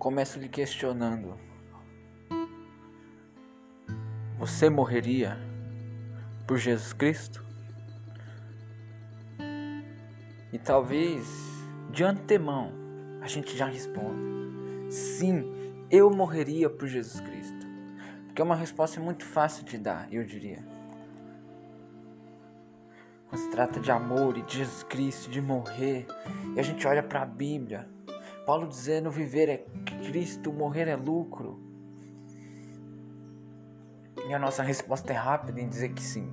começo lhe questionando: Você morreria por Jesus Cristo? E talvez de antemão a gente já responda: Sim, eu morreria por Jesus Cristo. Porque é uma resposta muito fácil de dar, eu diria. Quando se trata de amor e de Jesus Cristo, de morrer, e a gente olha para a Bíblia, Paulo dizendo: viver é Cristo, morrer é lucro. E a nossa resposta é rápida em dizer que sim.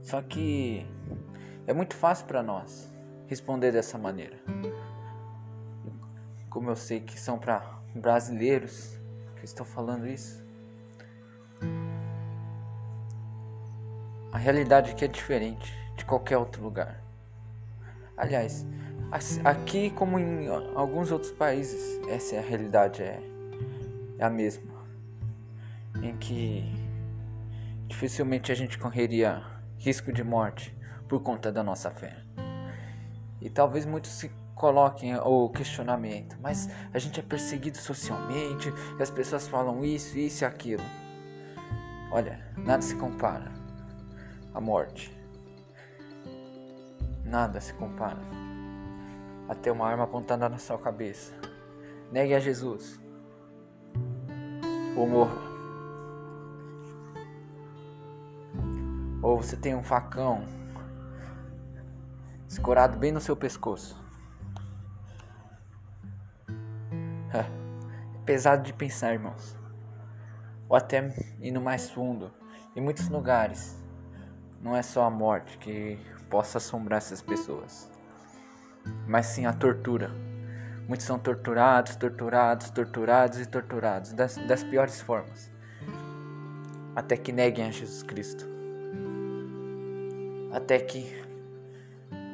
Só que é muito fácil para nós responder dessa maneira. Como eu sei que são para brasileiros que estou falando isso, A realidade aqui é diferente de qualquer outro lugar. Aliás, aqui como em alguns outros países, essa é a realidade é, é a mesma. Em que dificilmente a gente correria risco de morte por conta da nossa fé. E talvez muitos se coloquem o questionamento, mas a gente é perseguido socialmente, e as pessoas falam isso, isso e aquilo. Olha, nada se compara a morte. Nada se compara a ter uma arma apontada na sua cabeça. Negue a Jesus ou morra. Ou você tem um facão escorado bem no seu pescoço. É pesado de pensar, irmãos. Ou até indo mais fundo. Em muitos lugares não é só a morte que possa assombrar essas pessoas, mas sim a tortura. Muitos são torturados, torturados, torturados e torturados das, das piores formas, até que neguem a Jesus Cristo, até que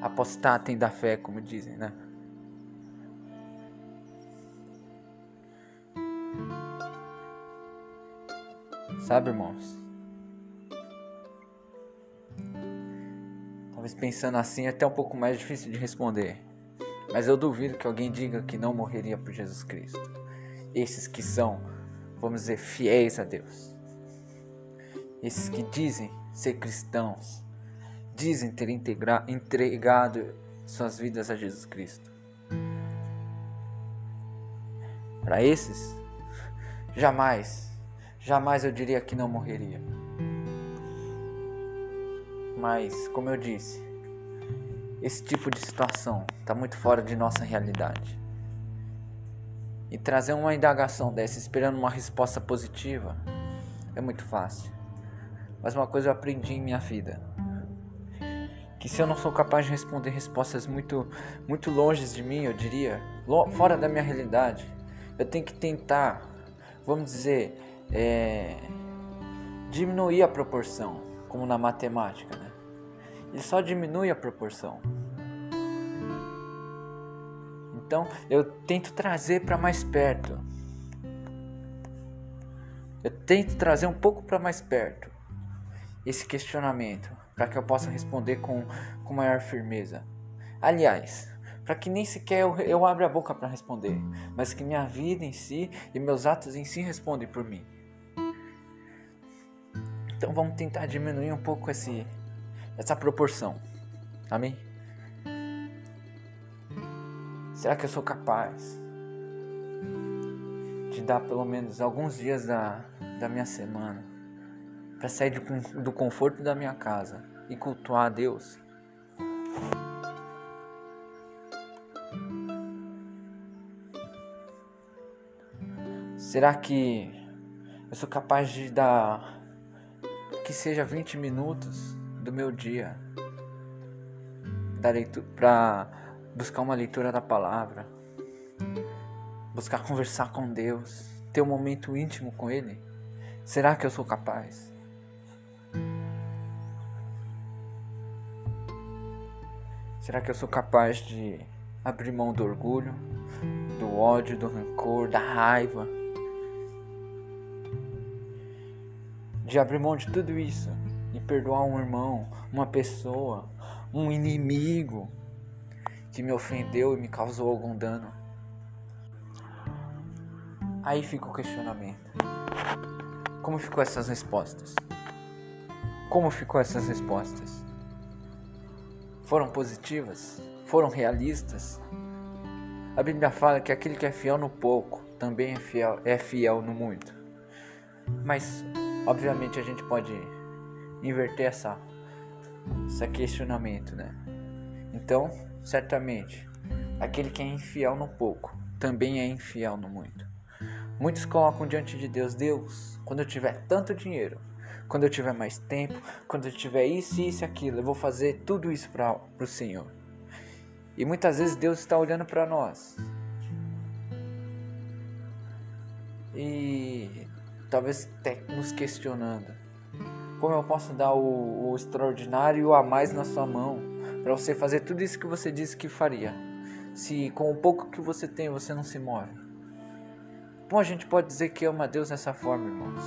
apostatem da fé, como dizem, né? Sabe, irmãos? Talvez pensando assim é até um pouco mais difícil de responder. Mas eu duvido que alguém diga que não morreria por Jesus Cristo. Esses que são, vamos dizer, fiéis a Deus. Esses que dizem ser cristãos, dizem ter entregado suas vidas a Jesus Cristo. Para esses, jamais, jamais eu diria que não morreria. Mas, como eu disse, esse tipo de situação está muito fora de nossa realidade. E trazer uma indagação dessa esperando uma resposta positiva é muito fácil. Mas uma coisa eu aprendi em minha vida: que se eu não sou capaz de responder respostas muito, muito longe de mim, eu diria, fora da minha realidade, eu tenho que tentar, vamos dizer, é, diminuir a proporção, como na matemática, né? Ele só diminui a proporção. Então eu tento trazer para mais perto. Eu tento trazer um pouco para mais perto esse questionamento, para que eu possa responder com, com maior firmeza. Aliás, para que nem sequer eu, eu abra a boca para responder, mas que minha vida em si e meus atos em si respondem por mim. Então vamos tentar diminuir um pouco esse, essa proporção. Amém? Será que eu sou capaz de dar pelo menos alguns dias da, da minha semana para sair do, do conforto da minha casa e cultuar a Deus? Será que eu sou capaz de dar que seja 20 minutos do meu dia para buscar uma leitura da palavra, buscar conversar com Deus, ter um momento íntimo com Ele? Será que eu sou capaz? Será que eu sou capaz de abrir mão do orgulho, do ódio, do rancor, da raiva? De abrir mão de tudo isso e perdoar um irmão, uma pessoa, um inimigo que me ofendeu e me causou algum dano. Aí fica o questionamento. Como ficou essas respostas? Como ficou essas respostas? Foram positivas? Foram realistas? A Bíblia fala que aquele que é fiel no pouco também é fiel, é fiel no muito. Mas, obviamente, a gente pode inverter essa, esse questionamento, né? Então, certamente, aquele que é infiel no pouco também é infiel no muito. Muitos colocam diante de Deus: Deus, quando eu tiver tanto dinheiro, quando eu tiver mais tempo, quando eu tiver isso, isso aquilo, eu vou fazer tudo isso para o Senhor. E muitas vezes Deus está olhando para nós. E talvez até nos questionando: como eu posso dar o, o extraordinário a mais na sua mão para você fazer tudo isso que você disse que faria? Se com o pouco que você tem você não se move. Bom, a gente pode dizer que ama Deus dessa forma, irmãos.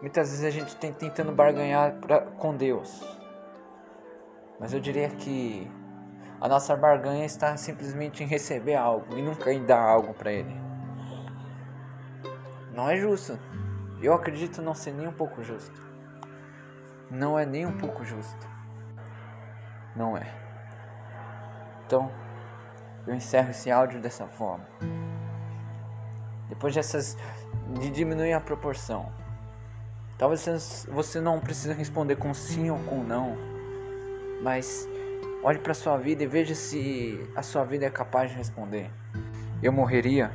Muitas vezes a gente tem tentando barganhar pra, com Deus. Mas eu diria que a nossa barganha está simplesmente em receber algo e nunca em dar algo para Ele. Não é justo. Eu acredito não ser nem um pouco justo. Não é nem um pouco justo. Não é. Então, eu encerro esse áudio dessa forma. Depois dessas. de diminuir a proporção. Talvez você não precise responder com sim ou com não. Mas Olhe para sua vida e veja se a sua vida é capaz de responder. Eu morreria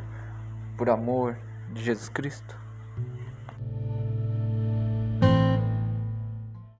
por amor de Jesus Cristo?